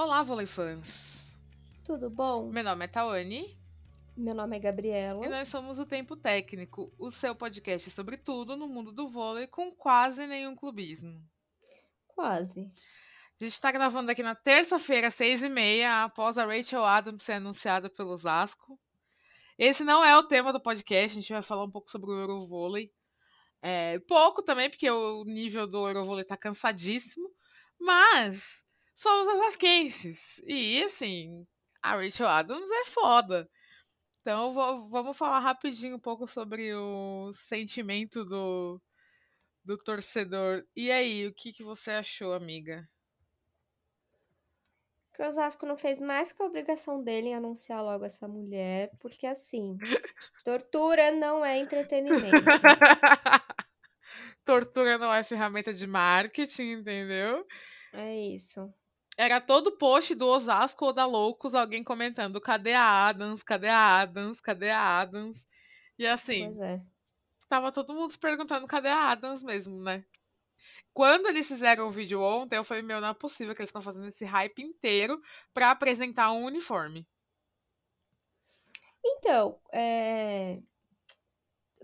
Olá, vôlei fãs! Tudo bom? Meu nome é Tawane. Meu nome é Gabriela. E nós somos o Tempo Técnico, o seu podcast sobre tudo no mundo do vôlei com quase nenhum clubismo. Quase. A gente está gravando aqui na terça-feira, seis e meia, após a Rachel Adams ser anunciada pelo Zasco. Esse não é o tema do podcast, a gente vai falar um pouco sobre o Eurovôlei. É, pouco também, porque o nível do Eurovôlei tá cansadíssimo. Mas somos as Askenses. E, assim, a Rachel Adams é foda. Então, vou, vamos falar rapidinho um pouco sobre o sentimento do, do torcedor. E aí, o que, que você achou, amiga? Que o Osasco não fez mais que a obrigação dele em anunciar logo essa mulher, porque assim, tortura não é entretenimento. tortura não é ferramenta de marketing, entendeu? É isso. Era todo post do Osasco ou da Loucos, alguém comentando: cadê a Adams? Cadê a Adams? Cadê a Adams? E assim, Pois é. tava todo mundo se perguntando: cadê a Adams mesmo, né? Quando eles fizeram o vídeo ontem, eu falei: meu, não é possível que eles estão fazendo esse hype inteiro pra apresentar um uniforme. Então, é...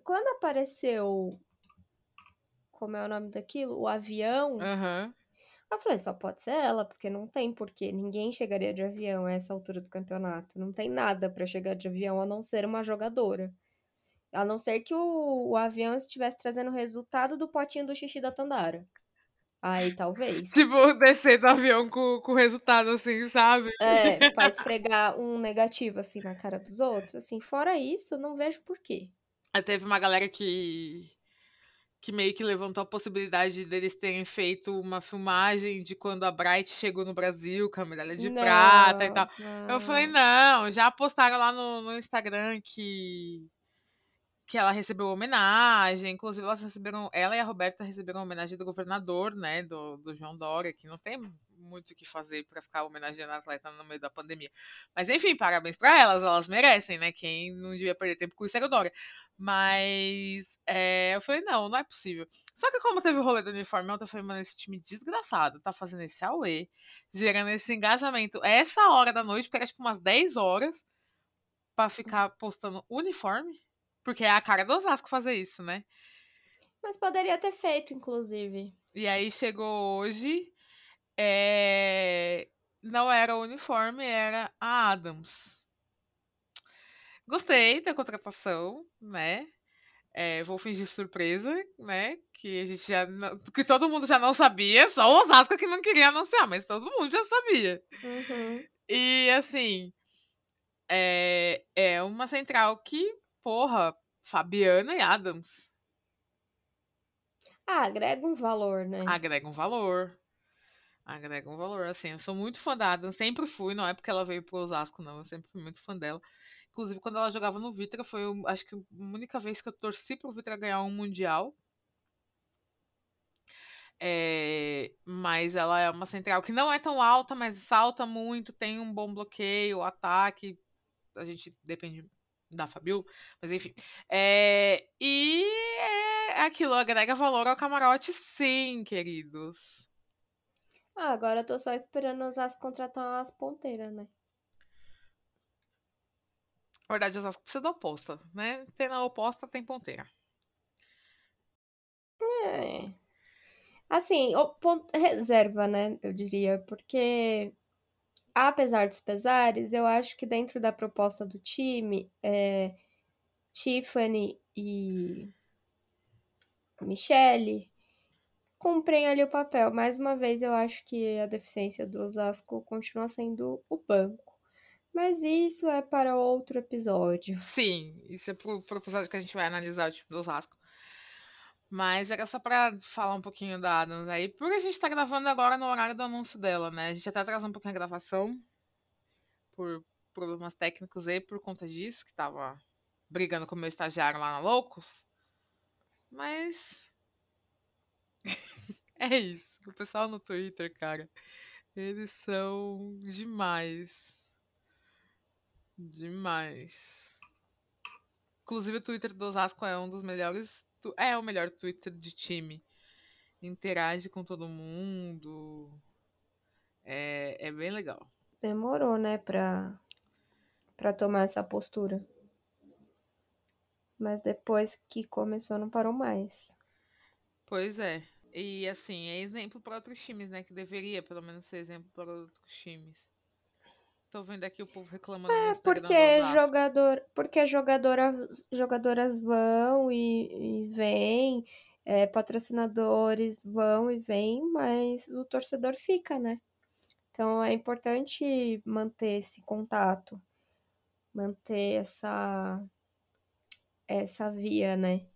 quando apareceu. Como é o nome daquilo? O avião. Aham. Eu falei, só pode ser ela, porque não tem porquê. Ninguém chegaria de avião a essa altura do campeonato. Não tem nada pra chegar de avião a não ser uma jogadora. A não ser que o, o avião estivesse trazendo o resultado do potinho do xixi da Tandara. Aí talvez. Tipo, descer do avião com, com o resultado assim, sabe? É, pra esfregar um negativo assim na cara dos outros. Assim, fora isso, não vejo porquê. Aí teve uma galera que que meio que levantou a possibilidade deles terem feito uma filmagem de quando a Bright chegou no Brasil com a medalha de prata e tal. Eu falei, não, já postaram lá no, no Instagram que que ela recebeu homenagem, inclusive elas receberam, ela e a Roberta receberam homenagem do governador, né, do, do João Dória, que não tem muito o que fazer para ficar homenageando a atleta no meio da pandemia. Mas enfim, parabéns para elas, elas merecem, né? Quem não devia perder tempo com isso era o Dória. Mas é, eu falei, não, não é possível. Só que como teve o rolê do uniforme ontem, eu falei, mano, esse time desgraçado tá fazendo esse auê, gerando esse engajamento essa hora da noite, porque era tipo umas 10 horas, para ficar postando uniforme. Porque é a cara do Osasco fazer isso, né? Mas poderia ter feito, inclusive. E aí chegou hoje, é... não era o uniforme, era a Adams. Gostei da contratação, né? É, vou fingir surpresa, né? Que a gente já. Não... Que todo mundo já não sabia, só o Osasco que não queria anunciar, mas todo mundo já sabia. Uhum. E assim. É, é uma central que, porra, Fabiana e Adams. Ah, agrega um valor, né? Agrega um valor. Agrega um valor. Assim, eu sou muito fã da Adams, sempre fui, não é porque ela veio pro Osasco, não. Eu sempre fui muito fã dela. Inclusive, quando ela jogava no Vitra, foi, acho que, a única vez que eu torci pro Vitra ganhar um Mundial. É, mas ela é uma central que não é tão alta, mas salta muito, tem um bom bloqueio, ataque. A gente depende da Fabio, mas enfim. É, e é aquilo, agrega valor ao camarote, sim, queridos. Ah, agora eu tô só esperando as contratar umas ponteiras, né? Na verdade, Osasco precisa da oposta, né? Tem na oposta, tem ponteira. É. Assim, o ponto, reserva, né? Eu diria, porque apesar dos pesares, eu acho que dentro da proposta do time, é, Tiffany e Michele cumprem ali o papel. Mais uma vez, eu acho que a deficiência do Osasco continua sendo o banco. Mas isso é para outro episódio. Sim, isso é pro, pro episódio que a gente vai analisar o time do Osasco. Mas era só pra falar um pouquinho da Adams aí, porque a gente tá gravando agora no horário do anúncio dela, né? A gente até atrasou um pouquinho a gravação por problemas técnicos aí por conta disso, que tava brigando com o meu estagiário lá na Loucos. Mas. é isso. O pessoal no Twitter, cara, eles são demais. Demais. Inclusive, o Twitter do Osasco é um dos melhores. É o melhor Twitter de time. Interage com todo mundo. É, é bem legal. Demorou, né, pra, pra tomar essa postura. Mas depois que começou, não parou mais. Pois é. E assim, é exemplo para outros times, né? Que deveria pelo menos ser exemplo para outros times. Tô vendo aqui o povo reclamando É, porque Osasco. jogador, porque jogadora, jogadoras vão e, e vêm, é, patrocinadores vão e vêm, mas o torcedor fica, né? Então é importante manter esse contato, manter essa essa via, né?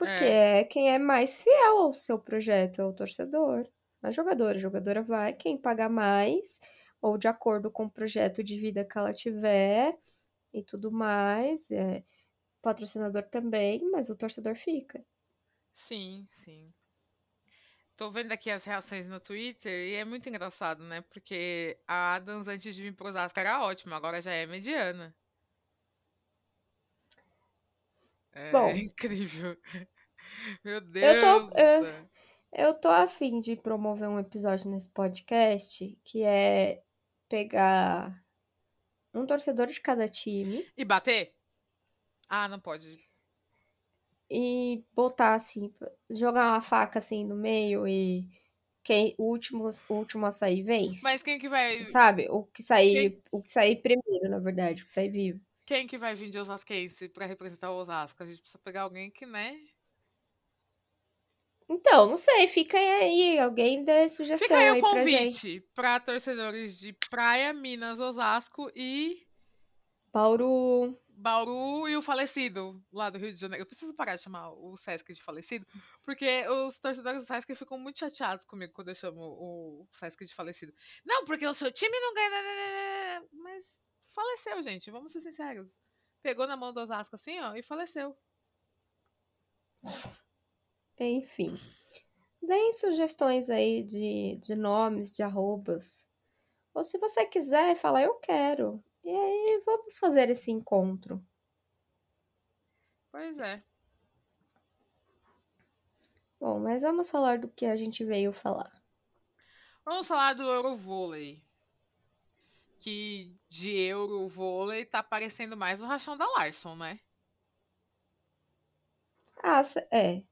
Porque É. é quem é mais fiel ao seu projeto, é o torcedor. A jogadora, a jogadora vai, quem paga mais, ou de acordo com o projeto de vida que ela tiver e tudo mais. É, patrocinador também, mas o torcedor fica. Sim, sim. Tô vendo aqui as reações no Twitter e é muito engraçado, né? Porque a Adams, antes de vir pro Osasco, era ótima, agora já é mediana. É Bom. incrível. Meu Deus. Eu tô, eu, eu tô afim de promover um episódio nesse podcast que é pegar um torcedor de cada time E bater? Ah, não pode. e botar assim, jogar uma faca assim no meio e quem o último, o último a sair vence. Mas quem que vai. Sabe? O que sair, o que sair primeiro, na verdade, o que sair vivo. Quem que vai vir de Osasquense pra representar o Osasco? A gente precisa pegar alguém que, né? Então, não sei, fica aí, alguém dê sugestão Fica aí o convite pra torcedores de Praia, Minas, Osasco e Bauru, Bauru e o falecido lá do Rio de Janeiro. Eu preciso parar de chamar o Sesc de falecido, porque os torcedores do Sesc ficam muito chateados comigo quando eu chamo o Sesc de falecido. Não, porque o seu time não ganha. nananana. Mas faleceu, gente, vamos ser sinceros. Pegou na mão do Osasco assim, ó, e faleceu. enfim. Deem sugestões aí de, de nomes, de arrobas. Ou se você quiser, fala, eu quero. E aí, vamos fazer esse encontro. Pois é. Bom, mas vamos falar do que a gente veio falar. Vamos falar do Eurovôlei. Que de Eurovôlei tá parecendo mais o rachão da Larson, né? Ah, é.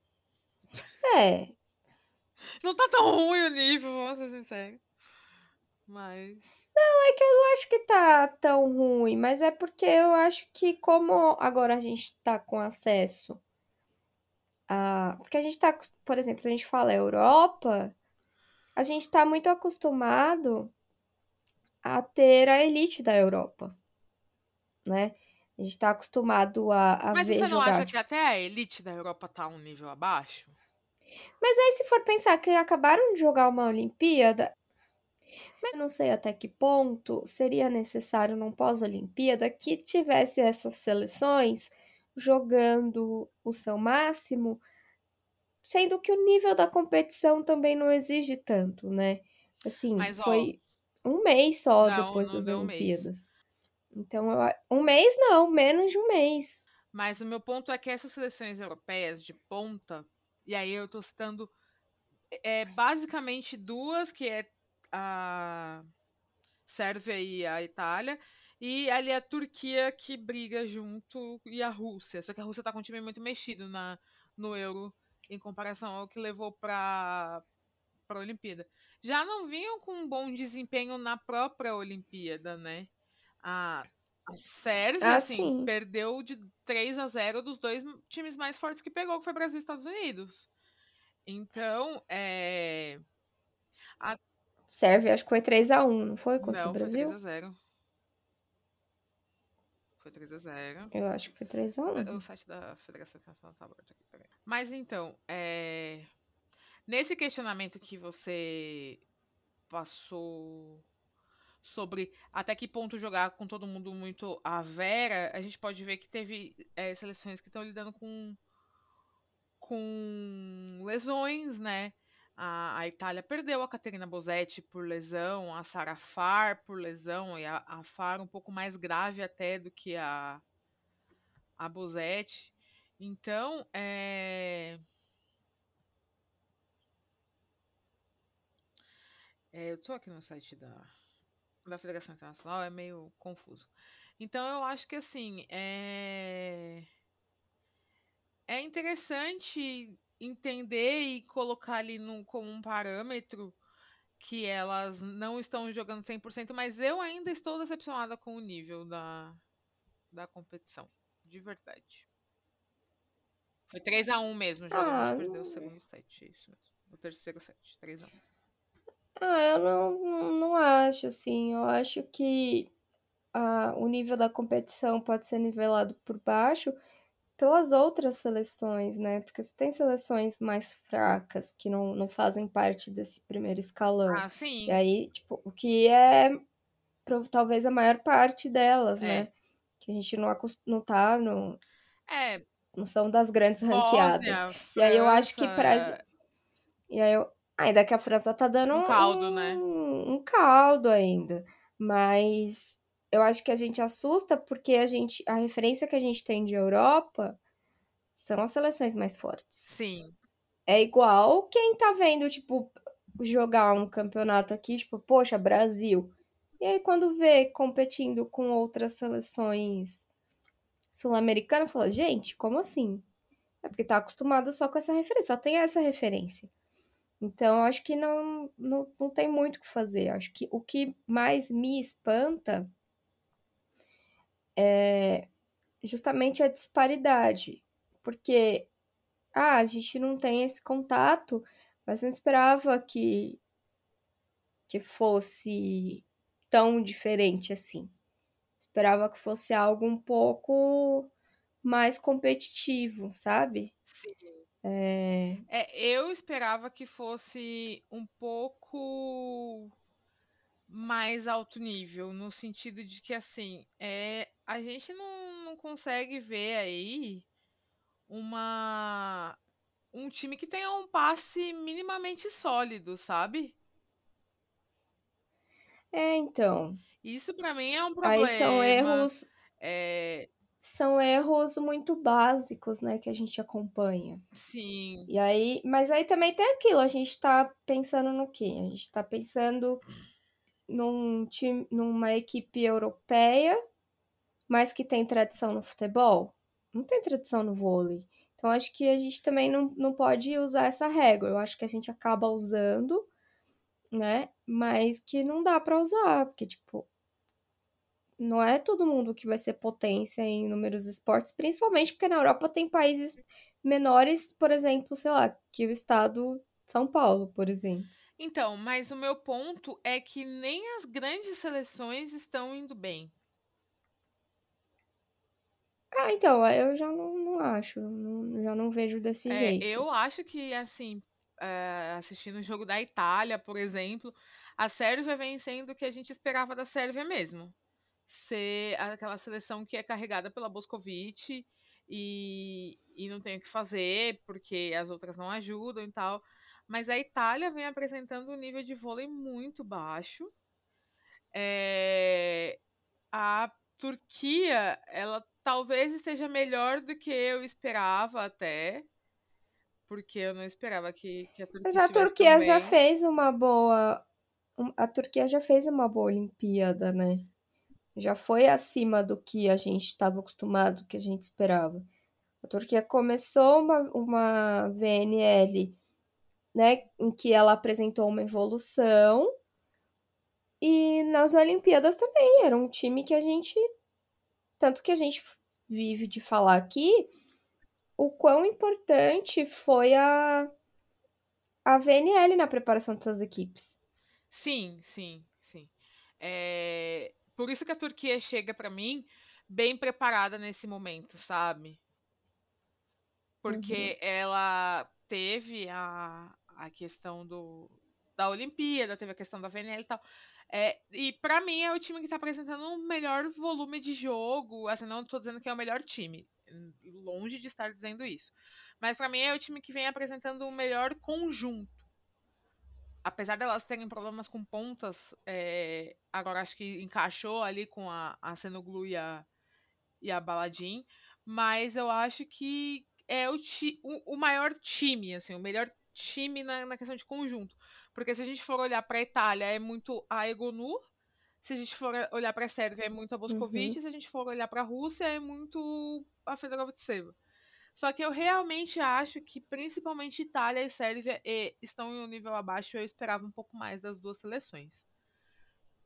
É, Não tá tão ruim o nível, vamos ser sinceros. Mas. é que eu não acho que tá tão ruim, mas é porque eu acho que como agora a gente tá com acesso a... Porque a gente tá, por exemplo, a gente fala Europa, a gente tá muito acostumado a ter a elite da Europa, né? A gente tá acostumado a, a Mas ver você não jogar. acha que até a elite da Europa tá um nível abaixo? Mas aí, se for pensar que acabaram de jogar uma Olimpíada, mas eu não sei até que ponto seria necessário num pós-Olimpíada que tivesse essas seleções jogando o seu máximo, sendo que o nível da competição também não exige tanto, né? Assim, Mas, foi um mês só não, depois não das deu um. Olimpíadas. Então, eu, a- um mês não, menos de um mês. Mas o meu ponto é que essas seleções europeias de ponta, e aí eu tô citando é, basicamente duas, que é a Sérvia e a Itália, e ali a Turquia que briga junto, e a Rússia. Só que a Rússia tá com um time muito mexido na, no Euro, em comparação ao que levou pra, pra Olimpíada. Já não vinham com um bom desempenho na própria Olimpíada, né? A, a Sérvia, Ah, assim, sim. perdeu de 3 a 0 dos dois times mais fortes que pegou, que foi Brasil e Estados Unidos. Então, é... Sérvia, acho que foi 3x1, não foi contra Não, o foi Brasil? 3 a 0 Foi 3 a 0 Eu acho que foi 3x1. O site da Federação Internacional tá aberto aqui também. Mas então, é... nesse questionamento que você passou sobre até que ponto jogar com todo mundo muito à vera, a gente pode ver que teve é, seleções que estão lidando com, com lesões, né? A, a Itália perdeu a Caterina Bosetti por lesão, a Sara Far por lesão, e a, a Far um pouco mais grave até do que a, a Bosetti. Então, é... É, eu tô aqui no site da, da Federação Internacional, é meio confuso. Então eu acho que assim, é, é interessante entender e colocar ali no, como um parâmetro que elas não estão jogando 100%, mas eu ainda estou decepcionada com o nível da, da competição, de verdade. Foi 3x1 mesmo, o jogo. Ah, a gente perdeu o segundo set, é isso mesmo. O terceiro set, 3x1. Ah, eu não, não, acho, assim. Eu acho que ah, o nível da competição pode ser nivelado por baixo pelas outras seleções, né? Porque você tem seleções mais fracas que não, não fazem parte desse primeiro escalão. Ah, sim. E aí, tipo, o que é talvez a maior parte delas, É. né? Que a gente não, não tá no. É, Não são das grandes ranqueadas. Bósnia, E aí eu acho que pra. França, E aí eu. Ainda que a França tá dando Um caldo, né? um, um caldo ainda. Mas eu acho que a gente assusta porque a gente. A referência que a gente tem de Europa são as seleções mais fortes. Sim. É igual quem tá vendo, tipo, jogar um campeonato aqui, tipo, poxa, Brasil. E aí, quando vê competindo com outras seleções sul-americanas, fala, gente, como assim? É porque tá acostumado só com essa referência, só tem essa referência. Então, acho que não, não, não tem muito o que fazer. Acho que o que mais me espanta é justamente a disparidade. Porque, ah, a gente não tem esse contato, mas não esperava que, que fosse tão diferente assim. Esperava que fosse algo um pouco mais competitivo, sabe? Sim. É, É, eu esperava que fosse um pouco mais alto nível, no sentido de que, assim, é, a gente não, não consegue ver aí uma um time que tenha um passe minimamente sólido, sabe? é, então. Isso pra mim é um Aí são problema. erros, É, são erros muito básicos, né, que a gente acompanha. sim, E aí, mas aí também tem aquilo, a gente tá pensando no quê? A gente tá pensando num time, numa equipe europeia, mas que tem tradição no futebol. Não tem tradição no vôlei. Então acho que a gente também não, não pode usar essa régua. Eu acho que a gente acaba usando, né? Mas que não dá pra usar, porque tipo, não é todo mundo que vai ser potência em inúmeros esportes, principalmente porque na Europa tem países menores, por exemplo, sei lá, que o estado de São Paulo, por exemplo. Então, mas o meu ponto é que nem as grandes seleções estão indo bem. Ah, então, eu já não, não acho, não- já não vejo desse É, jeito. eu acho que, assim, é, assistindo o jogo da Itália, por exemplo, a Sérvia vem sendo o que a gente esperava da Sérvia mesmo. Ser aquela seleção que é carregada pela Boscovic e, e não tem o que fazer, porque as outras não ajudam e tal. Mas a Itália vem apresentando um nível de vôlei muito baixo. É, a Turquia, ela talvez esteja melhor do que eu esperava até. Porque eu não esperava que, que a Turquia Mas a Turquia já fez uma boa. A Turquia já fez uma boa Olimpíada, né? Já foi acima do que a gente estava acostumado, que a gente esperava. A Turquia começou uma, uma VNL, né, em que ela apresentou uma evolução. E nas Olimpíadas também era um time que a gente. Tanto que a gente vive de falar aqui o quão importante foi a, a VNL na preparação dessas equipes. Sim, sim, sim. É, Por isso que a Turquia chega pra mim bem preparada nesse momento, sabe? Porque ela teve a, a questão do, da Olimpíada, teve a questão da VNL e tal. É, e pra mim é o time que tá apresentando um melhor volume de jogo. Assim, não tô dizendo que é o melhor time. Longe de estar dizendo isso. Mas pra mim é o time que vem apresentando um melhor conjunto. Apesar delas terem problemas com pontas, é, agora acho que encaixou ali com a, a Senoglu e a, e a Baladin. Mas eu acho que é o, ti, o, o maior time, assim, o melhor time na, na questão de conjunto. Porque se a gente for olhar para a Itália, é muito a Egonu. Se a gente for olhar para a Sérvia, é muito a Boscovic. Uhum. Se a gente for olhar para a Rússia, é muito a Fedorovitseva. Só que eu realmente acho que, principalmente Itália e Sérvia, e, estão em um nível abaixo. Eu esperava um pouco mais das duas seleções.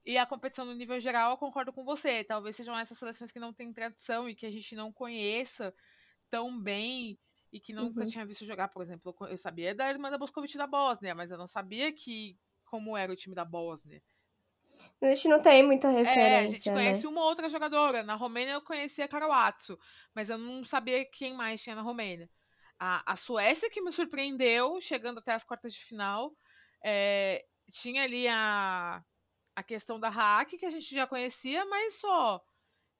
E a competição no nível geral, eu concordo com você. Talvez sejam essas seleções que não têm tradição e que a gente não conheça tão bem e que nunca uhum. tinha visto jogar, por exemplo. Eu sabia da irmã da Boscovic da Bósnia, mas eu não sabia que como era o time da Bósnia. A gente não tem muita referência. É, a gente conhece né? uma outra jogadora. Na Romênia eu conhecia a Karawatsu, mas eu não sabia quem mais tinha na Romênia. A, a Suécia que me surpreendeu, chegando até as quartas de final. É, tinha ali a, a questão da hack, que a gente já conhecia, mas só.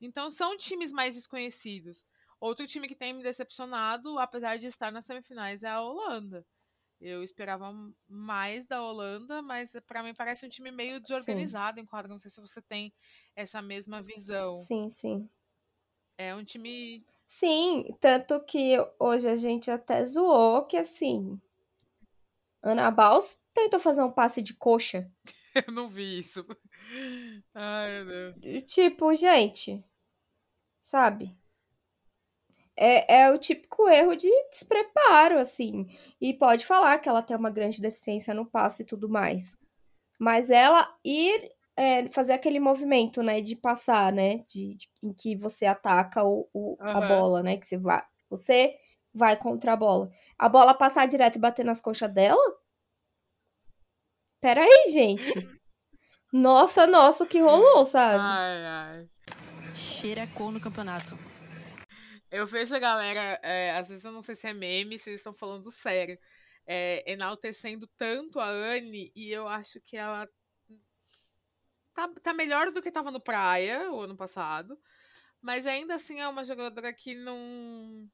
Então são times mais desconhecidos. Outro time que tem me decepcionado, apesar de estar nas semifinais, é a Holanda. Eu esperava mais da Holanda, mas para mim parece um time meio desorganizado sim. em quadro. Não sei se você tem essa mesma visão. Sim, sim. É um time. Sim, tanto que hoje a gente até zoou que assim. Ana Baus tentou fazer um passe de coxa. Eu não vi isso. Ai, meu Deus. Tipo, gente, sabe? É, é o típico erro de despreparo, assim. E pode falar que ela tem uma grande deficiência no passe e tudo mais. Mas ela ir é, fazer aquele movimento, né, de passar, né, de, de em que você ataca o, o uhum. a bola, né, que você vai, você vai contra a bola. A bola passar direto e bater nas coxas dela? Pera aí, gente. Nossa, nossa, o que rolou, sabe? Ai, ai. Xerecou no campeonato. Eu vejo a galera, é, às vezes eu não sei se é meme, se eles estão falando sério, é, enaltecendo tanto a Anne, e eu acho que ela tá, tá melhor do que tava no Praia o ano passado, mas ainda assim é uma jogadora que não,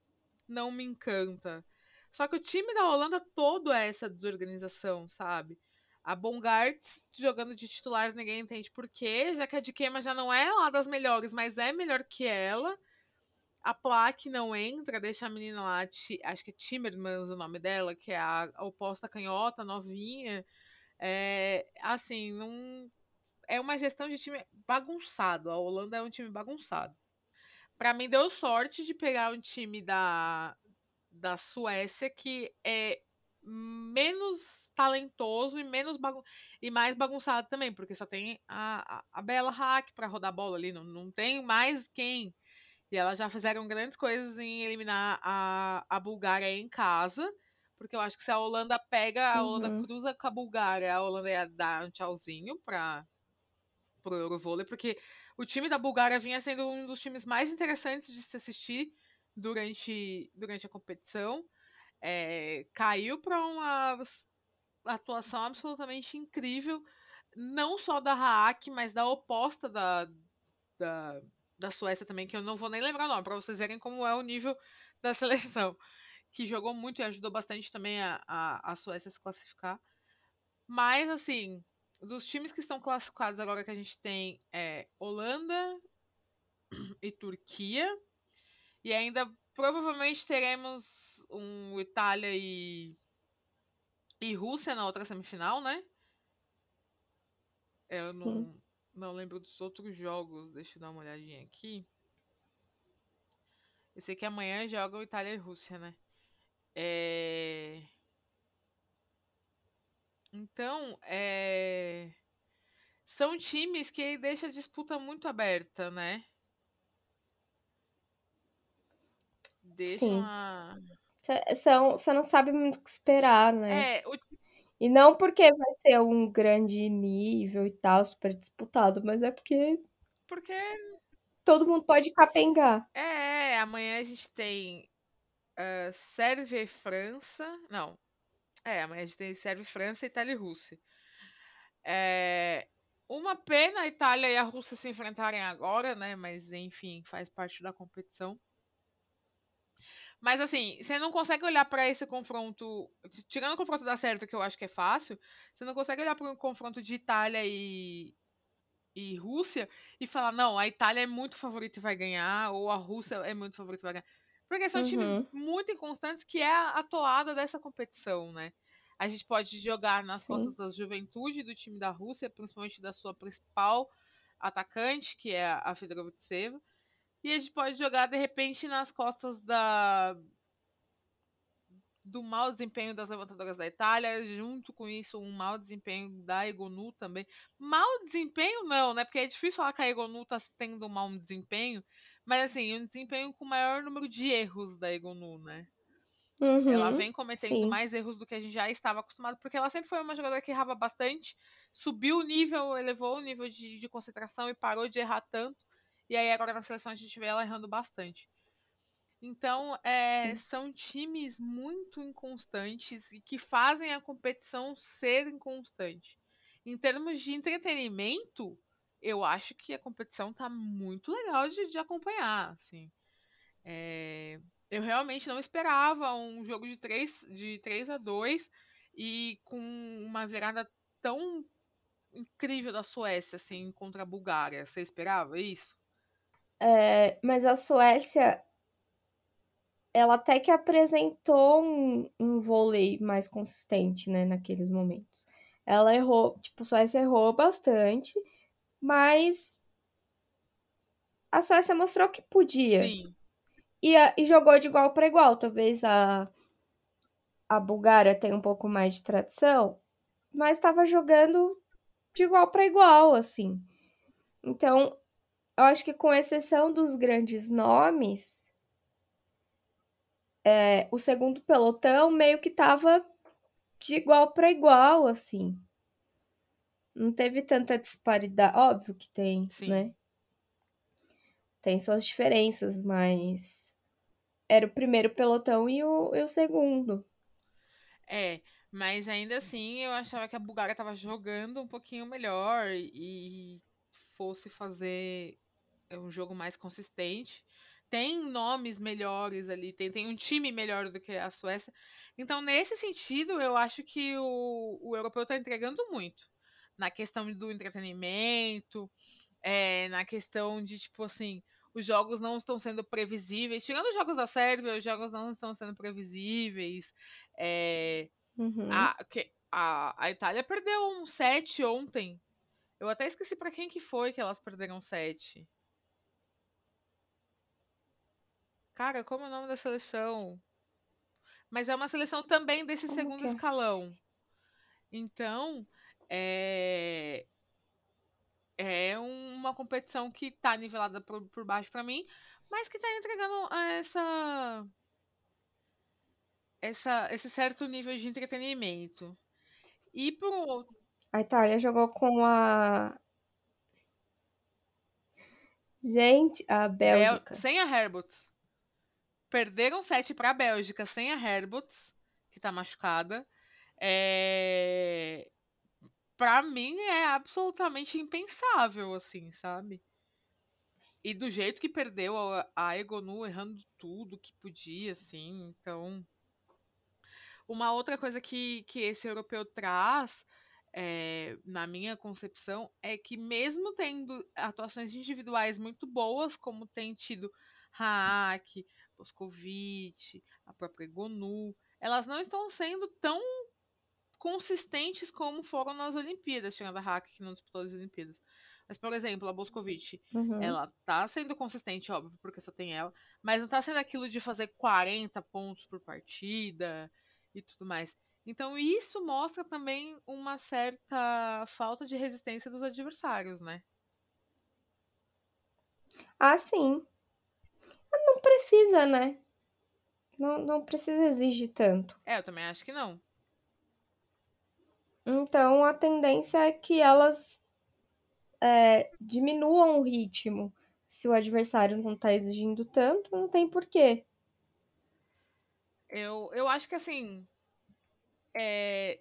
não me encanta. Só que o time da Holanda todo é essa desorganização, sabe? A Bongartz jogando de titular, ninguém entende por quê, já que a de Kema já não é lá das melhores, mas é melhor que ela. A Plaque não entra, deixa a menina lá, acho que é Timmermans o nome dela, que é a, a oposta canhota, novinha. É, assim, não. É uma gestão de time bagunçado. A Holanda é um time bagunçado. Para mim, deu sorte de pegar um time da, da Suécia que é menos talentoso e menos bagun e mais bagunçado também, porque só tem a, a, a Bela Hack para rodar bola ali, não, não tem mais quem. E elas já fizeram grandes coisas em eliminar a, a Bulgária em casa, porque eu acho que se a Holanda pega, a Holanda uhum. cruza com a Bulgária, a Holanda ia dar um tchauzinho para pro Eurovôlei, porque o time da Bulgária vinha sendo um dos times mais interessantes de se assistir durante, durante a competição. É, caiu para uma atuação absolutamente incrível, não só da Haak, mas da oposta da, da, da Suécia também, que eu não vou nem lembrar o nome, para vocês verem como é o nível da seleção, que jogou muito e ajudou bastante também a, a, a Suécia a se classificar. Mas, assim, dos times que estão classificados agora que a gente tem é Holanda e Turquia. E ainda provavelmente teremos um Itália e e Rússia na outra semifinal, né? Eu não, não lembro dos outros jogos. Deixa eu dar uma olhadinha aqui. Eu sei que amanhã jogam Itália e Rússia, né? É... Então, é... são times que deixam a disputa muito aberta, né? Deixam Sim. a você não sabe muito o que esperar, né? É, o... E não porque vai ser um grande nível e tal, super disputado, mas é porque. Porque. Todo mundo pode capengar. É, amanhã a gente tem uh, Sérvia e França. Não. É, amanhã a gente tem Sérvia e França, Itália e Rússia. É, uma pena a Itália e a Rússia se enfrentarem agora, né? Mas enfim, faz parte da competição. Mas assim, você não consegue olhar para esse confronto, tirando o confronto da Sérvia, que eu acho que é fácil, você não consegue olhar para um confronto de Itália e, e Rússia e falar, não, a Itália é muito favorita e vai ganhar, ou a Rússia é muito favorita e vai ganhar. Porque são uhum. times muito inconstantes, que é a toada dessa competição, né? A gente pode jogar nas Sim. costas da juventude do time da Rússia, principalmente da sua principal atacante, que é a Fedorovitseva. E a gente pode jogar, de repente, nas costas da do mau desempenho das levantadoras da Itália, junto com isso, um mau desempenho da Egonu também. Mau desempenho, não, né? Porque é difícil falar que a Egonu tá tendo um mau desempenho, mas assim, um desempenho com maior número de erros da Egonu, né? Uhum, ela vem cometendo sim. mais erros do que a gente já estava acostumado, porque ela sempre foi uma jogadora que errava bastante, subiu o nível, elevou o nível de, de concentração e parou de errar tanto. E aí agora na seleção a gente vê ela errando bastante. Então, é, são times muito inconstantes e que fazem a competição ser inconstante. Em termos de entretenimento, eu acho que a competição tá muito legal de, de acompanhar, assim. É, eu realmente não esperava um jogo de 3, de 3 a 2 e com uma virada tão incrível da Suécia, assim, contra a Bulgária. Você esperava isso? É, mas a Suécia, ela até que apresentou um, um vôlei mais consistente, né, naqueles momentos. Ela errou, tipo, a Suécia errou bastante, mas a Suécia mostrou que podia. Sim. E, a- e jogou de igual para igual. Talvez a, a Bulgária tenha um pouco mais de tradição, mas estava jogando de igual para igual, assim. Então, eu acho que com exceção dos grandes nomes, é, o segundo pelotão meio que tava de igual para igual, assim. Não teve tanta disparidade. Óbvio que tem, Sim. né? Tem suas diferenças, mas era o primeiro pelotão e o, e o segundo. É, mas ainda assim eu achava que a Bulgária estava jogando um pouquinho melhor e fosse fazer um jogo mais consistente. Tem nomes melhores ali, tem, tem um time melhor do que a Suécia. Então, nesse sentido, eu acho que o, o europeu está entregando muito. Na questão do entretenimento, é, na questão de, tipo assim, os jogos não estão sendo previsíveis. Tirando os jogos da Sérvia, os jogos não estão sendo previsíveis. É, Uhum. a, a, a Itália perdeu um set ontem. Eu até esqueci pra quem que foi que elas perderam sete. Cara, como é o nome da seleção? Mas é uma seleção também desse Como segundo é? escalão. Então, é... é uma competição que tá nivelada por, por baixo pra mim, mas que tá entregando essa... essa esse certo nível de entretenimento. E por outro A Itália jogou com a. Gente, a Bel- Bélgica. sem a Herbots. Perderam sete para a Bélgica sem a Herbots, que tá machucada. É... Pra mim é absolutamente impensável, assim, sabe? E do jeito que perdeu a, a Egonu errando tudo que podia, assim, então. Uma outra coisa que, que esse europeu traz, é, na minha concepção, é que mesmo tendo atuações individuais muito boas, como tem tido Haak, Boscovic, a própria Egonu, elas não estão sendo tão consistentes como foram nas Olimpíadas, tirando a Haak que não disputou as Olimpíadas. Mas, por exemplo, a Boscovic, Uhum. ela tá sendo consistente, óbvio, porque só tem ela, mas não tá sendo aquilo de fazer 40 pontos por partida e tudo mais. Então, isso mostra também uma certa falta de resistência dos adversários, né? Ah, sim. Não precisa, né? Não, não precisa exigir tanto. É, eu também acho que não. Então, a tendência é que elas é, diminuam o ritmo. Se o adversário não tá exigindo tanto, não tem porquê. Eu, eu acho que assim. é,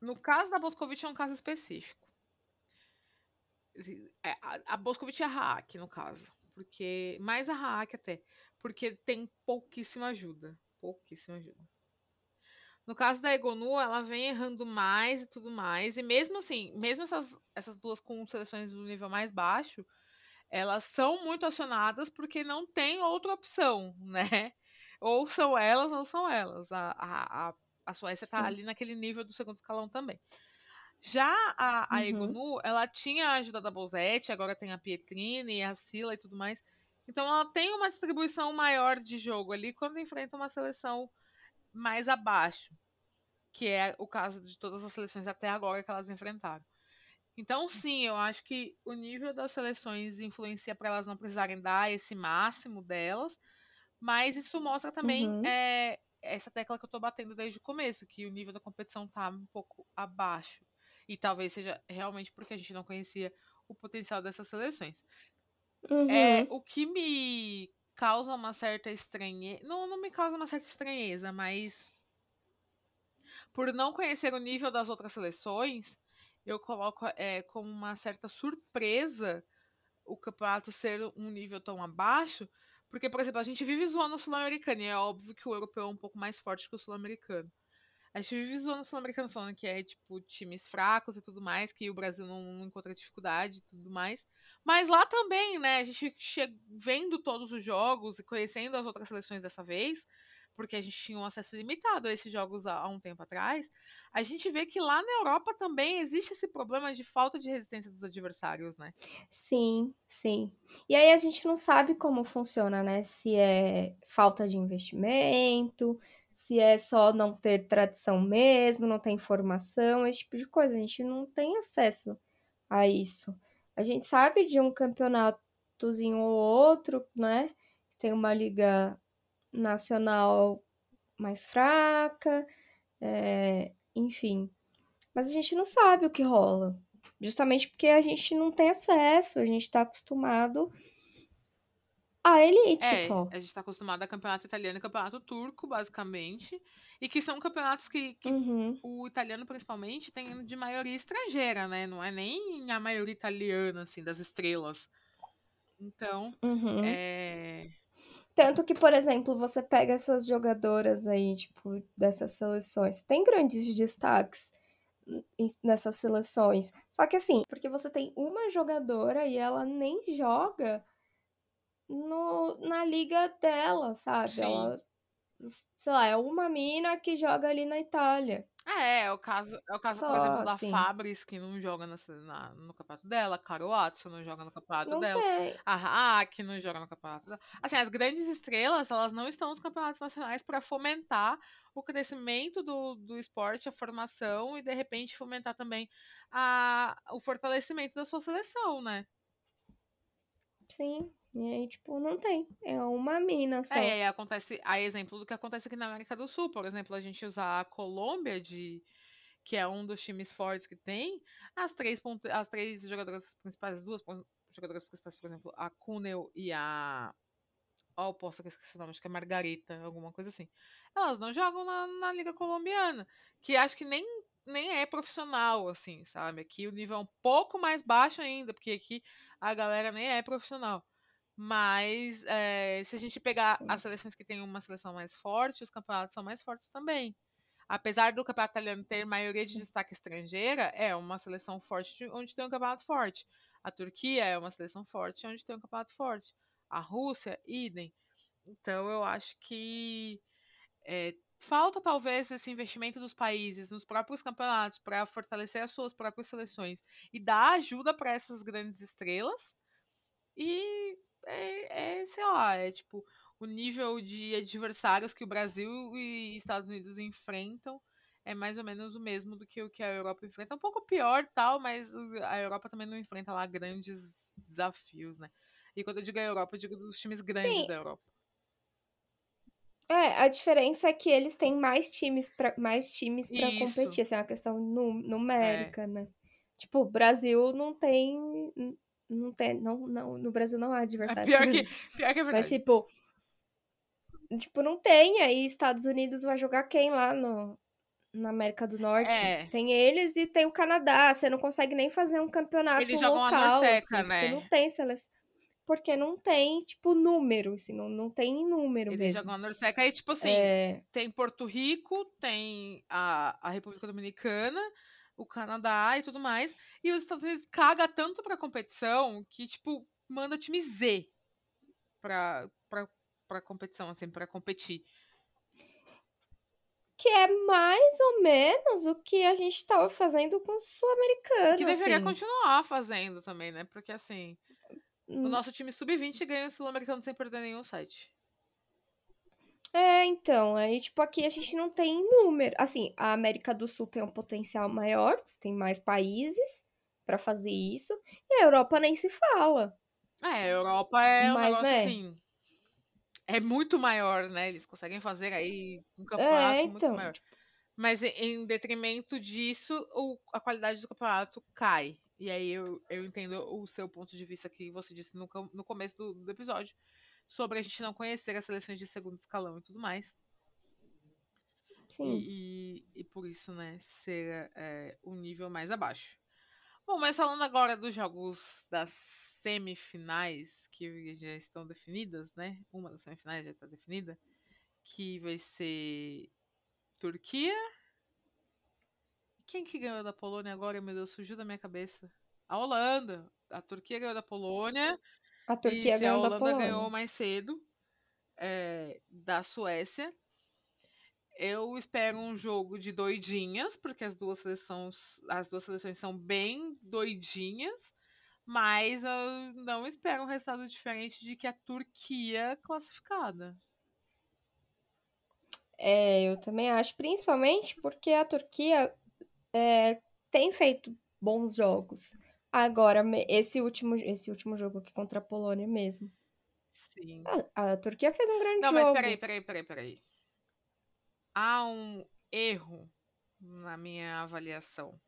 No caso da Boscovic é um caso específico. É, a, a é a Haak, no caso. Porque. Mais a Haak até. Porque tem pouquíssima ajuda. Pouquíssima ajuda. No caso da Egonu, ela vem errando mais e tudo mais. E mesmo assim, mesmo essas, essas duas com seleções do nível mais baixo, elas são muito acionadas porque não tem outra opção, né? Ou são elas ou são elas. A, a, a, a Suécia tá Sim. ali naquele nível do segundo escalão também. Já a, a Uhum. Egonu, ela tinha a ajuda da Bolzete, agora tem a Pietrini, a Sila e tudo mais. Então ela tem uma distribuição maior de jogo ali quando enfrenta uma seleção mais abaixo, que é o caso de todas as seleções até agora que elas enfrentaram. Então, sim, eu acho que o nível das seleções influencia para elas não precisarem dar esse máximo delas, mas isso mostra também Uhum. é, essa tecla que eu tô batendo desde o começo, que o nível da competição tá um pouco abaixo. E talvez seja realmente porque a gente não conhecia o potencial dessas seleções. É, Uhum. o que me causa uma certa estranheza. Não, não me causa uma certa estranheza, mas. Por não conhecer o nível das outras seleções, eu coloco é, como uma certa surpresa o campeonato ser um nível tão abaixo. Porque, por exemplo, a gente vive zoando o sul-americano, e é óbvio que o europeu é um pouco mais forte que o sul-americano. A gente vive zoando o sul-americano falando que é, tipo, times fracos e tudo mais, que o Brasil não, não encontra dificuldade e tudo mais. Mas lá também, né, a gente vendo todos os jogos e conhecendo as outras seleções dessa vez, porque a gente tinha um acesso limitado a esses jogos há um tempo atrás, a gente vê que lá na Europa também existe esse problema de falta de resistência dos adversários, né? Sim, sim. E aí a gente não sabe como funciona, né? Se é falta de investimento, se é só não ter tradição mesmo, não ter informação, esse tipo de coisa. A gente não tem acesso a isso. A gente sabe de um campeonatozinho ou outro, né? Tem uma liga nacional mais fraca, é, enfim. Mas a gente não sabe o que rola. Justamente porque a gente não tem acesso, a gente tá acostumado à elite É, só. a gente tá acostumado a campeonato italiano e campeonato turco, basicamente. E que são campeonatos que, que Uhum. o italiano, principalmente, tem de maioria estrangeira, né? Não é nem a maioria italiana, assim, das estrelas. Então, Uhum. é. Tanto que, por exemplo, você pega essas jogadoras aí, tipo, dessas seleções, tem grandes destaques nessas seleções. Só que assim, porque você tem uma jogadora e ela nem joga no, na liga dela, sabe? Sim. Ela, sei lá, é uma mina que joga ali na Itália. É, é o caso, é o caso, por Só, exemplo, da assim. Fabris, que não joga na, na- no campeonato dela, Caro Watson não joga no campeonato Não dela, tem. a Hack não joga no campeonato dela. Assim, as grandes estrelas, elas não estão nos campeonatos nacionais para fomentar o crescimento do, do esporte, a formação e, de repente, fomentar também a, o fortalecimento da sua seleção, né? Sim. E aí, tipo, não tem. É uma mina só. É, e aí acontece, a exemplo do que acontece aqui na América do Sul, por exemplo, a gente usar a Colômbia de que é um dos times fortes que tem, as três as três jogadoras principais, as duas jogadoras principais, por exemplo, a Cuneo e a Ó, oh, posso que eu esqueci o nome, acho que é Margarita, alguma coisa assim. Elas não jogam na, na Liga Colombiana, que acho que nem, nem é profissional, assim, sabe? Aqui o nível é um pouco mais baixo ainda, porque aqui a galera nem é profissional. Mas é, se a gente pegar Sim. as seleções que têm uma seleção mais forte, os campeonatos são mais fortes também. Apesar do campeonato italiano ter maioria de destaque estrangeira, é uma seleção forte de- onde tem um campeonato forte. A Turquia é uma seleção forte onde tem um campeonato forte. A Rússia, idem. Então eu acho que é, falta talvez esse investimento dos países nos próprios campeonatos para fortalecer as suas próprias seleções e dar ajuda para essas grandes estrelas. E é, é, sei lá, é tipo o nível de adversários que o Brasil e Estados Unidos enfrentam é mais ou menos o mesmo do que o que a Europa enfrenta. Um pouco pior, tal, mas a Europa também não enfrenta lá grandes desafios, né? E quando eu digo a Europa, eu digo dos times grandes Sim. da Europa. É, a diferença é que eles têm mais times pra, mais times Isso. competir, assim, é uma questão É. numérica, né? Tipo, o Brasil não tem. Não tem. Não, não, no Brasil não há É adversário. pior que, pior que é Mas, verdade. tipo. Tipo, não tem. Aí, Estados Unidos vai jogar quem lá no, na América do Norte? É. Tem eles e tem o Canadá. Você não consegue nem fazer um campeonato Eles jogam a local, Norseca, assim, porque né? não tem seleção. Porque não tem, tipo, número, assim, não, não tem número Eles mesmo. jogam a Norseca e, tipo assim, É, tem Porto Rico, tem a, a República Dominicana, o Canadá e tudo mais. E os Estados Unidos caga tanto pra competição que, tipo, manda time Z pra, pra, pra competição, assim, pra competir. que é mais ou menos o que a gente estava fazendo com o sul-americano. Que deveria assim. continuar fazendo também, né? Porque assim, o Hum, nosso time sub-20 ganha o sul-americano sem perder nenhum set. É, então, aí, tipo, aqui a gente não tem número. Assim, a América do Sul tem um potencial maior, tem mais países pra fazer isso, e a Europa nem se fala. É, a Europa é um Mas, negócio né? assim. É muito maior, né? Eles conseguem fazer aí um campeonato É, muito então, maior. Mas em- detrimento disso, o- a qualidade do campeonato cai. E aí eu, eu entendo o seu ponto de vista que você disse no, no começo do, do episódio. Sobre a gente não conhecer as seleções de segundo escalão e tudo mais. sim. E, e, e por isso, né, ser é, um nível mais abaixo. Bom, mas falando agora dos jogos das semifinais, que já estão definidas, né? Uma das semifinais já está definida. Que vai ser Turquia. Quem que ganhou da Polônia agora? Meu Deus, fugiu da minha cabeça. A Holanda. A Turquia ganhou da Polônia. A Turquia Isso, a ganhou da Holanda Polônia. ganhou mais cedo é, da Suécia. Eu espero um jogo de doidinhas, porque as duas seleções, as duas seleções são bem doidinhas, mas eu não espero um resultado diferente de que a Turquia classificada. É, eu também acho, principalmente porque a Turquia é, tem feito bons jogos. Agora, esse último, esse último jogo aqui contra a Polônia mesmo. Sim. A, a Turquia fez um grande Não, jogo. mas peraí, peraí, peraí, peraí. Há um erro na minha avaliação.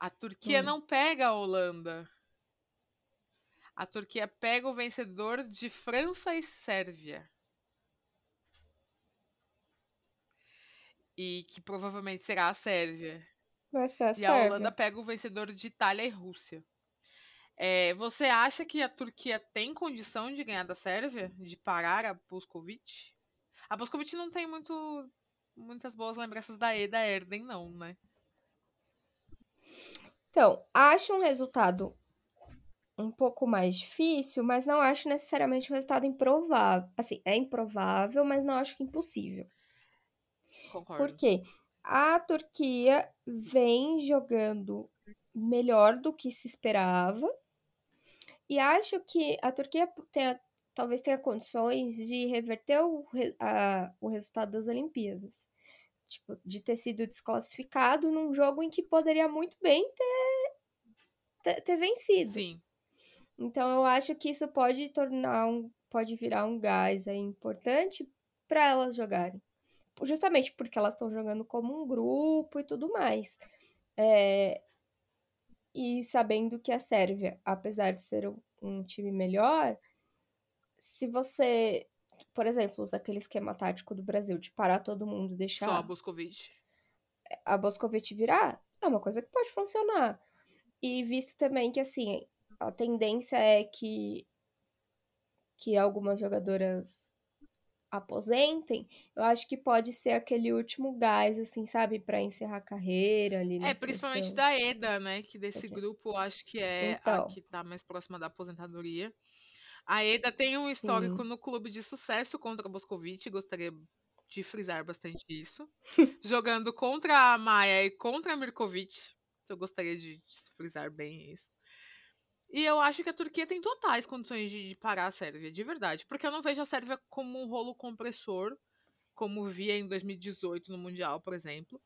A Turquia Hum. não pega a Holanda. A Turquia pega o vencedor de França e Sérvia. E que provavelmente será a Sérvia. Vai ser a E a Sérvia. Holanda pega o vencedor de Itália e Rússia. É, você acha que a Turquia tem condição de ganhar da Sérvia? De parar a Boskovic? A Boskovic não tem muito, muitas boas lembranças da E da Erden, não, né? Então, acho um resultado um pouco mais difícil, mas não acho necessariamente um resultado improvável. Assim, é improvável, mas não acho que impossível. Concordo. Por quê? A Turquia vem jogando melhor do que se esperava. E acho que a Turquia tenha- talvez tenha condições de reverter o, a- o resultado das Olimpíadas. Tipo, de ter sido desclassificado num jogo em que poderia muito bem ter, ter, ter vencido. Sim. Então eu acho que isso pode tornar um, pode virar um gás aí importante para elas jogarem. Justamente porque elas estão jogando como um grupo e tudo mais. É, e sabendo que a Sérvia, apesar de ser um, time melhor, se você, por exemplo, usa aquele esquema tático do Brasil de parar todo mundo, Só a deixar Boskovic. a Boscovich virar, é uma coisa que pode funcionar. E visto também que, assim, a tendência é que, que algumas jogadoras aposentem, eu acho que pode ser aquele último gás, assim, sabe, Pra encerrar a carreira ali É, principalmente seleção. da EDA, né? Que desse grupo eu acho que é a Então. que tá mais próxima da aposentadoria. A EDA tem um histórico Sim. no clube de sucesso contra a Boscovic, gostaria de frisar bastante isso. Jogando contra a Maia e contra a Mirkovic, eu gostaria de frisar bem isso. E eu acho que a Turquia tem totais condições de, de parar a Sérvia, de verdade. Porque eu não vejo a Sérvia como um rolo compressor, como via em 2018 no Mundial, por exemplo.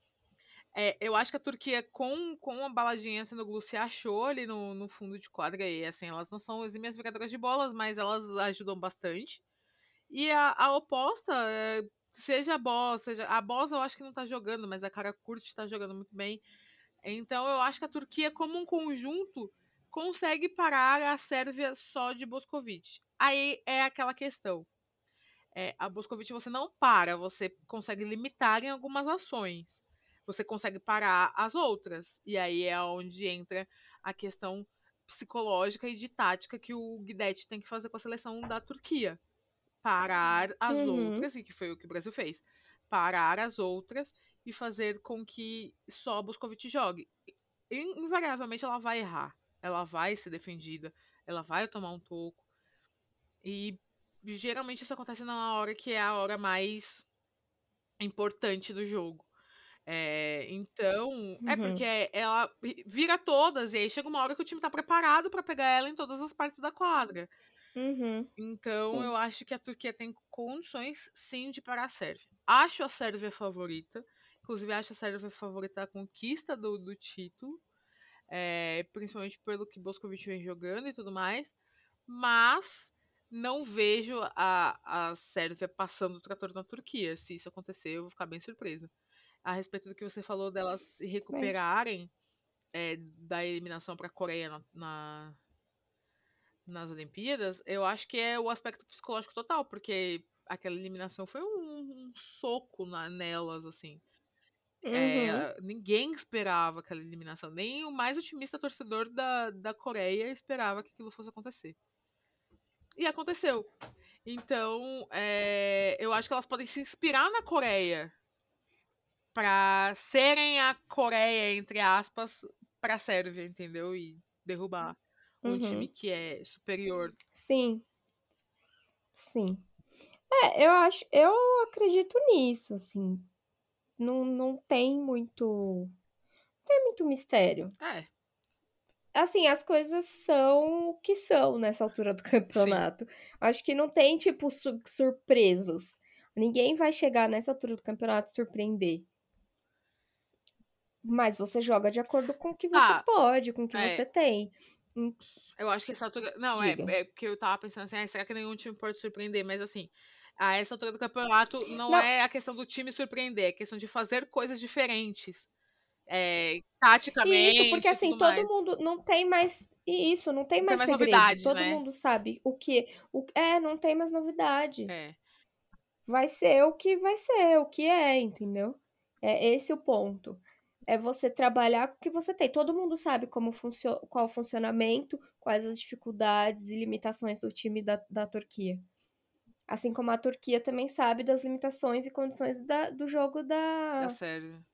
É, eu acho que a Turquia, com, com a baladinha sendo se achou ali no, no fundo de quadra. E assim, elas não são exímias viradoras de bolas, mas elas ajudam bastante. E a, a oposta, é, seja a Boss, seja. A Boss eu acho que não tá jogando, mas a cara curte tá jogando muito bem. Então eu acho que a Turquia, como um conjunto, consegue parar a Sérvia só de Boscovic. Aí é aquela questão. É, a Boscovic você não para, você consegue limitar em algumas ações. Você consegue parar as outras. E aí é onde entra a questão psicológica e de tática que o Guidetti tem que fazer com a seleção da Turquia. Parar as Uhum. outras, e que foi o que o Brasil fez. Parar as outras e fazer com que só a Boscovic jogue. In- Invariavelmente ela vai errar. Ela vai ser defendida. Ela vai tomar um toco. E geralmente isso acontece na hora que é a hora mais importante do jogo. É, então, é Uhum. porque ela vira todas, e aí chega uma hora que o time tá preparado para pegar ela em todas as partes da quadra. Uhum. Então, Sim. eu acho que a Turquia tem condições, sim, de parar a Sérvia. Acho a Sérvia favorita. Inclusive, acho a Sérvia favorita a conquista do, do título. É, principalmente pelo que Boscovic vem jogando e tudo mais. Mas não vejo a, a Sérvia passando o trator na Turquia. Se isso acontecer, eu vou ficar bem surpresa. A respeito do que você falou delas se recuperarem é, da eliminação para a Coreia na, na, nas Olimpíadas, eu acho que é o aspecto psicológico total, porque aquela eliminação foi um, um soco na, nelas, assim. Uhum. É, ninguém esperava aquela eliminação, nem o mais otimista torcedor da, da Coreia esperava que aquilo fosse acontecer. E aconteceu. Então, é, eu acho que elas podem se inspirar na Coreia para serem a Coreia, entre aspas, para a Sérvia, entendeu? E derrubar um Uhum. time que é superior. Sim. Sim. É, eu acho, eu acredito nisso, assim. Não, não tem muito. Não tem muito mistério. É. Assim, as coisas são o que são nessa altura do campeonato. Acho que não tem, tipo, su surpresas. Ninguém vai chegar nessa altura do campeonato surpreender. Mas você joga de acordo com o que você Ah, pode, com o que é. você tem. Eu acho que essa altura. Não, é, é porque eu tava pensando assim, ah, será que nenhum time pode surpreender? Mas assim, a essa altura do campeonato não, Não. é a questão do time surpreender, é a questão de fazer coisas diferentes. É, taticamente. Isso, porque assim, todo mais. mundo não tem mais. Isso, não tem Não mais, tem mais novidade, todo né? mundo sabe o que. O, é, não tem mais novidade. É. Vai ser o que vai ser, o que é, entendeu? É esse o ponto. É você trabalhar com o que você tem. Todo mundo sabe como funciona, qual o funcionamento, quais as dificuldades e limitações do time da, da Turquia. Assim como a Turquia também sabe das limitações e condições da, do jogo da, Da Sérvia.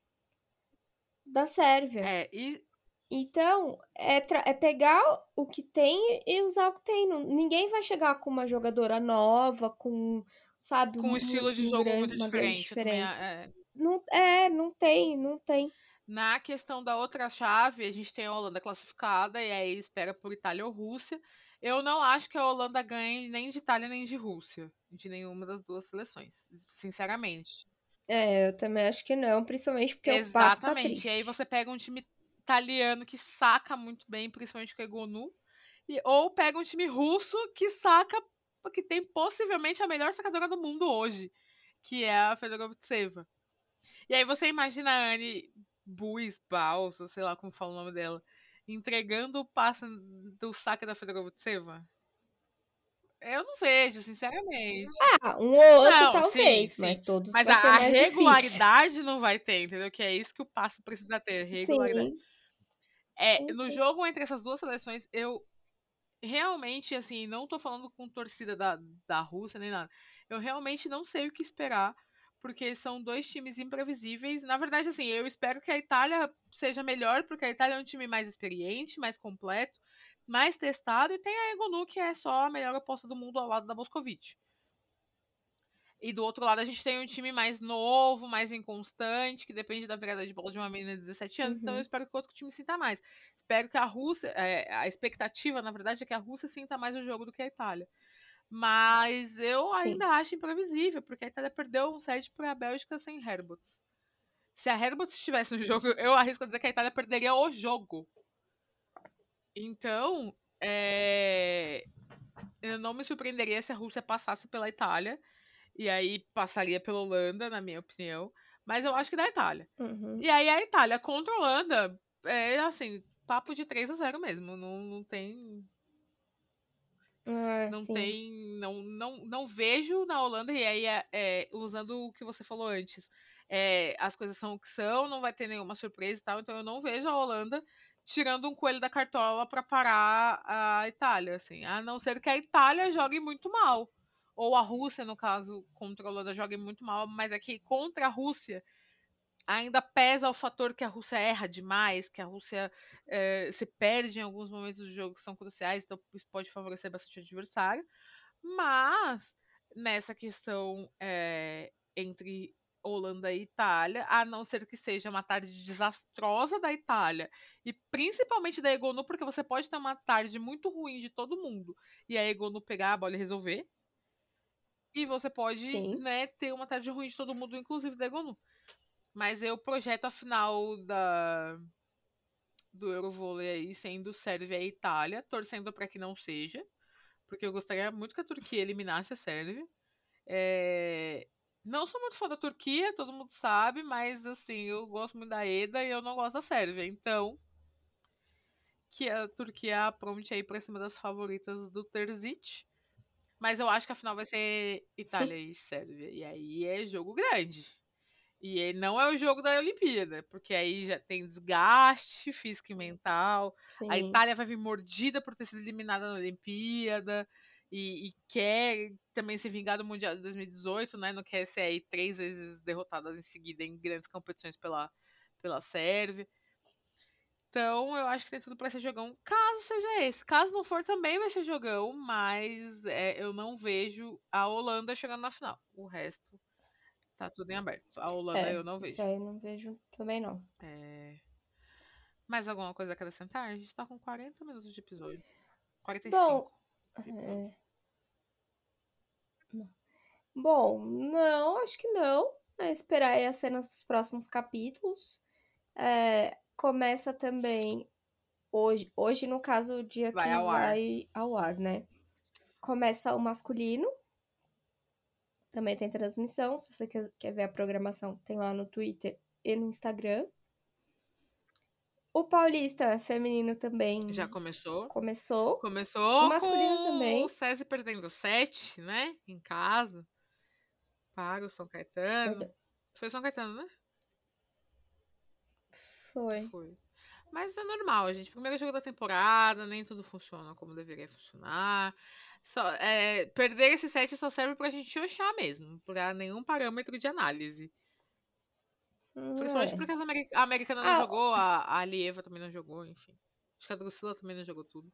da Sérvia. É, e Então, é, é, pegar o que tem e usar o que tem. Não, ninguém vai chegar com uma jogadora nova, com, sabe, com um estilo de jogo grande, muito diferente. diferença. é. Não, é, não tem, não tem. Na questão da outra chave, a gente tem a Holanda classificada e aí espera por Itália ou Rússia. Eu não acho que a Holanda ganhe nem de Itália nem de Rússia, de nenhuma das duas seleções, sinceramente. É, eu também acho que não, principalmente porque Exatamente. o passo tá triste. E aí você pega um time italiano que saca muito bem, principalmente com o Egonu, e, ou pega um time russo que saca, que tem possivelmente a melhor sacadora do mundo hoje, que é a Fedorovtseva. E aí você imagina a Anne Buis, Balsa, sei lá como fala o nome dela, entregando o passe do saque da Fedorovtseva? Eu não vejo, sinceramente. Ah, um ou outro não, talvez, sim, mas sim. todos Mas a, a regularidade difícil. não vai ter, entendeu? Que é isso que o passo precisa ter, regularidade. Sim. É, no jogo entre essas duas seleções, eu realmente, assim, não tô falando com torcida da, da Rússia nem nada. Eu realmente não sei o que esperar, porque são dois times imprevisíveis. Na verdade, assim, eu espero que a Itália seja melhor, porque a Itália é um time mais experiente, mais completo, mais testado, e tem a Egonu, que é só a melhor aposta do mundo ao lado da Moscovite. E do outro lado a gente tem um time mais novo, mais inconstante, que depende da virada de bola de uma menina de 17 anos. Uhum. Então eu espero que o outro time sinta mais. Espero que a Rússia. É, a expectativa, na verdade, é que a Rússia sinta mais o jogo do que a Itália. Mas eu Sim. ainda acho imprevisível, porque a Itália perdeu um set para a Bélgica sem Herbots. Se a Herbots estivesse no jogo, eu arrisco a dizer que a Itália perderia o jogo. Então, é... eu não me surpreenderia se a Rússia passasse pela Itália. E aí passaria pela Holanda, na minha opinião. Mas eu acho que da Itália. Uhum. E aí a Itália contra a Holanda é assim, papo de 3 a 0 mesmo. Não, não tem. Ah, não sim. tem. Não, não, não vejo na Holanda, e aí, é, é, usando o que você falou antes, é, as coisas são o que são, não vai ter nenhuma surpresa e tal. Então eu não vejo a Holanda tirando um coelho da cartola para parar a Itália, assim. A não ser que a Itália jogue muito mal ou a Rússia, no caso, contra a Holanda, joga muito mal, mas aqui contra a Rússia ainda pesa o fator que a Rússia erra demais, que a Rússia é, se perde em alguns momentos do jogo que são cruciais, então isso pode favorecer bastante o adversário. Mas nessa questão é, entre Holanda e Itália, a não ser que seja uma tarde desastrosa da Itália e principalmente da Egonu, porque você pode ter uma tarde muito ruim de todo mundo e a Egonu pegar a bola e resolver. E você pode, né, ter uma tarde ruim de todo mundo, inclusive da Egonu. Mas eu projeto a final da do Eurovôlei aí sendo Sérvia e Itália, torcendo para que não seja, porque eu gostaria muito que a Turquia eliminasse a Sérvia. É... Não sou muito fã da Turquia, todo mundo sabe, mas assim, eu gosto muito da EDA e eu não gosto da Sérvia. Então, que a Turquia apronte aí pra cima das favoritas do Terzic. Mas eu acho que a final vai ser Itália e Sérvia. E aí é jogo grande. E não é o jogo da Olimpíada, porque aí já tem desgaste físico e mental. Sim. A Itália vai vir mordida por ter sido eliminada na Olimpíada e, e, quer também se vingar do Mundial de 2018, né? Não quer ser aí três vezes derrotada em seguida em grandes competições pela, pela Sérvia. Então, eu acho que tem tudo para ser jogão, caso seja esse. Caso não for, também vai ser jogão, mas é, eu não vejo a Holanda chegando na final. O resto Tá tudo em aberto. A Holanda é, eu não vejo. Isso aí eu não vejo também não. É... Mais alguma coisa a acrescentar? A gente tá com 40 minutos de episódio. 45. Bom, é... Bom, não, acho que não. É esperar aí as cenas dos próximos capítulos. É, começa também hoje, hoje no caso o dia vai que ao vai ar. ao ar, né? Começa o masculino, também tem transmissão. Se você quer ver a programação, tem lá no Twitter e no Instagram. O Paulista feminino também. Já começou. Começou. Começou. O masculino com também. O César perdendo sete, né? Em casa. Para o São Caetano. Foi São Caetano, né? Foi. Foi. Mas é normal, gente. Primeiro jogo da temporada, nem tudo funciona como deveria funcionar. Só, é, perder esse set só serve pra gente achar mesmo, pra nenhum parâmetro de análise. Principalmente é. porque a americana não ah, jogou, a, a Alieva também não jogou, enfim. Acho que a Drusilla também não jogou tudo.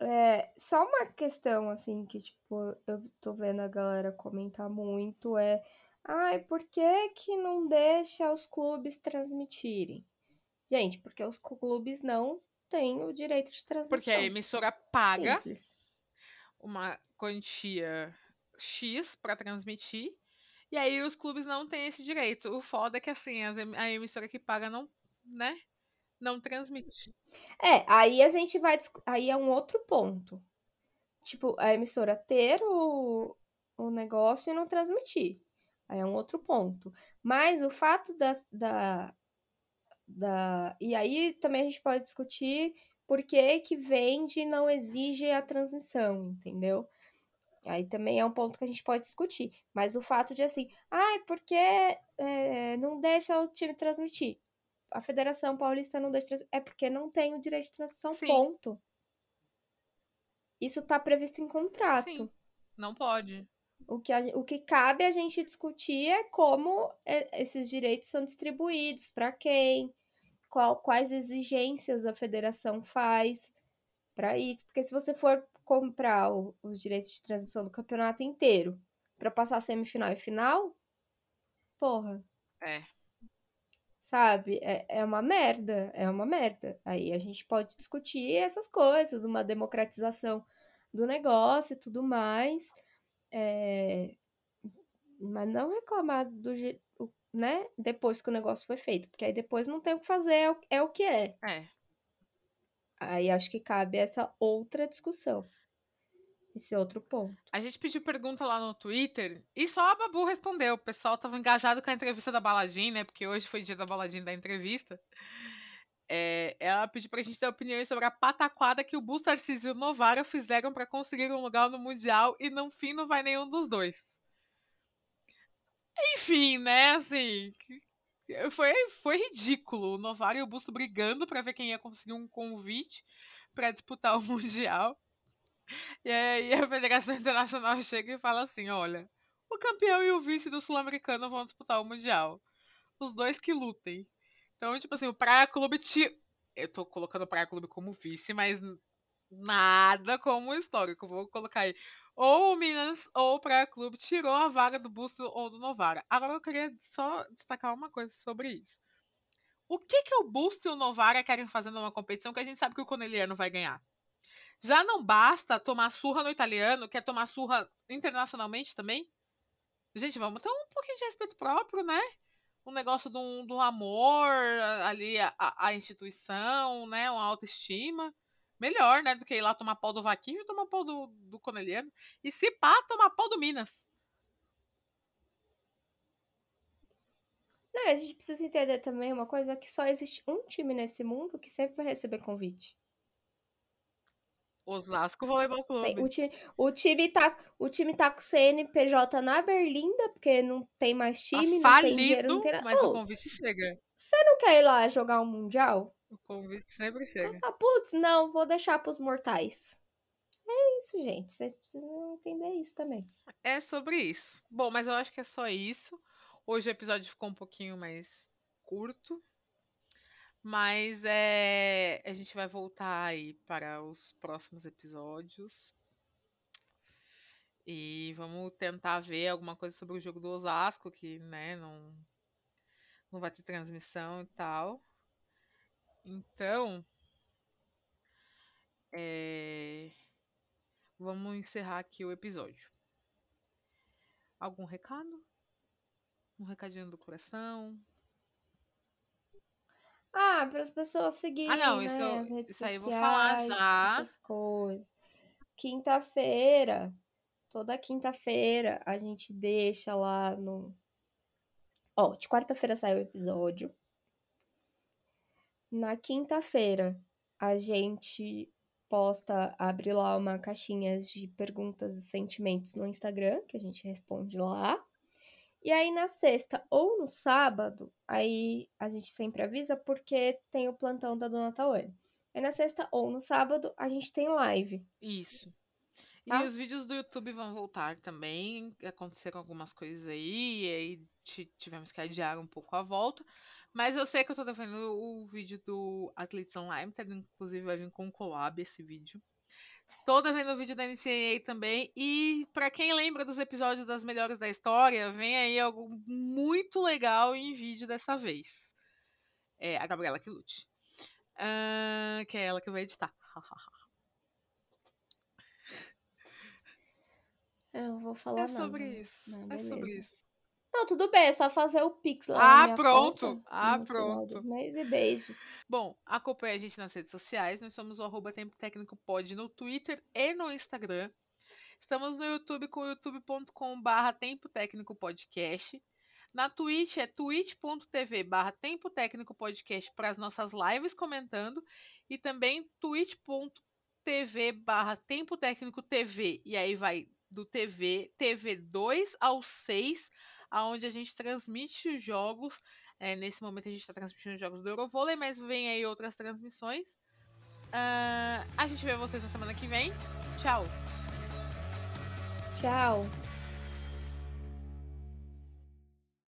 É, só uma questão, assim, que, tipo, eu tô vendo a galera comentar muito é ai, por que que não deixa os clubes transmitirem? Gente, porque os clubes não tem o direito de transmissão. Porque a emissora paga Simples. uma quantia X para transmitir. E aí os clubes não têm esse direito. O foda é que assim, a emissora que paga não, né? Não transmite. É, aí a gente vai. Aí é um outro ponto. Tipo, a emissora ter o, o negócio e não transmitir. Aí é um outro ponto. Mas o fato da, da, da. E aí também a gente pode discutir por que, que vende e não exige a transmissão, entendeu? Aí também é um ponto que a gente pode discutir. Mas o fato de assim, ah, é porque é, não deixa o time transmitir. A Federação Paulista não deixa. É porque não tem o direito de transmissão, Sim. ponto. Isso está previsto em contrato. Sim, não pode. O que, a, o que cabe a gente discutir é como é, esses direitos são distribuídos, para quem, qual, quais exigências a federação faz para isso. Porque se você for comprar o, os direitos de transmissão do campeonato inteiro para passar semifinal e final, porra. É. Sabe? É, é uma merda. É uma merda. Aí a gente pode discutir essas coisas, uma democratização do negócio e tudo mais. É... Mas não reclamar do jeito né? Depois que o negócio foi feito. Porque aí depois não tem o que fazer, é o, é o que é. É. Aí acho que cabe essa outra discussão. Esse outro ponto. A gente pediu pergunta lá no Twitter e só a Babu respondeu. O pessoal tava engajado com a entrevista da Baladinha, né? Porque hoje foi dia da Baladinha da entrevista. É, ela pediu pra gente ter opiniões sobre a pataquada que o Busto Tarcísio e o Novara fizeram para conseguir um lugar no Mundial e no fim não vai nenhum dos dois. Enfim, né, assim. Foi, foi ridículo. O Novara e o Busto brigando para ver quem ia conseguir um convite para disputar o Mundial. E aí a Federação Internacional chega e fala assim: olha, o campeão e o vice do Sul-Americano vão disputar o Mundial. Os dois que lutem. Então, tipo assim, o Praia Clube te. Eu tô colocando o Praia Clube como vice, mas nada como histórico. Vou colocar aí ou o Minas ou o Praia Clube tirou a vaga do Busto ou do Novara. Agora eu queria só destacar uma coisa sobre isso. O que que o Busto e o Novara querem fazer numa competição que a gente sabe que o Coneliano vai ganhar? Já não basta tomar surra no italiano, quer tomar surra internacionalmente também? Gente, vamos ter um pouquinho de respeito próprio, né? Um negócio do, do amor ali, a, a instituição, né? Uma autoestima. Melhor, né? Do que ir lá tomar pau do Vaquinho e tomar pau do, do Coneliano. E se pá, tomar pau do Minas. Não, a gente precisa entender também uma coisa, que só existe um time nesse mundo que sempre vai receber convite. Osasco Voleibol Clube. O time, o, time tá, o time tá com o CNPJ na Berlinda, porque não tem mais Tá time, não falido, tem dinheiro, não tem nada. mas o Ô, convite chega. você não quer ir lá jogar um Mundial? O convite sempre chega. Ah, putz, não, vou deixar pros mortais. É isso, gente. Vocês precisam entender isso também. É sobre isso. Bom, mas eu acho que é só isso. Hoje o episódio ficou um pouquinho mais curto. Mas é, a gente vai voltar aí para os próximos episódios. E vamos tentar ver alguma coisa sobre o jogo do Osasco, que né, não, não vai ter transmissão e tal. Então, é, vamos encerrar aqui o episódio. Algum recado? Um recadinho do coração? Ah, para as pessoas seguirem, Ah, não, né? isso, as redes isso aí eu vou falar sociais, já. essas coisas. Quinta-feira, toda quinta-feira, a gente deixa lá no. Ó, de quarta-feira sai o episódio. Na quinta-feira, a gente posta, abre lá uma caixinha de perguntas e sentimentos no Instagram, que a gente responde lá. E aí na sexta ou no sábado, aí a gente sempre avisa porque tem o plantão da Dona Tawane. Aí na sexta ou no sábado a gente tem live. Isso. Tá? E os vídeos do YouTube vão voltar também. Aconteceram algumas coisas aí, e aí ti- tivemos que adiar um pouco a volta. Mas eu sei que eu tô devendo o vídeo do Athletes Online, tá? inclusive vai vir com um collab esse vídeo. Estou devendo o vídeo da NCAA também. E pra quem lembra dos episódios das melhores da história, vem aí algo muito legal em vídeo dessa vez. É a Gabriela que lute. Ah, que é ela que vai editar. Eu vou falar É sobre isso. Não, É sobre isso. Não, tudo bem, é só fazer o Pix lá. Ah, pronto. conta Ah, pronto. mês e beijos. Bom, acompanhe a gente nas redes sociais. Nós somos o arroba Tempo Técnico Pod no Twitter e no Instagram. Estamos no YouTube com youtube.com barra Tempo Técnico Podcast. Na Twitch é twitch.tv barra Tempo Técnico Podcast para as nossas lives comentando. E também twitch.tv barra Tempo Técnico TV. E aí vai do TV, TV2 ao 6, aonde a gente transmite os jogos. É, nesse momento a gente está transmitindo os jogos do Eurovôlei, mas vem aí outras transmissões. Ah, a gente vê vocês na semana que vem. Tchau! Tchau.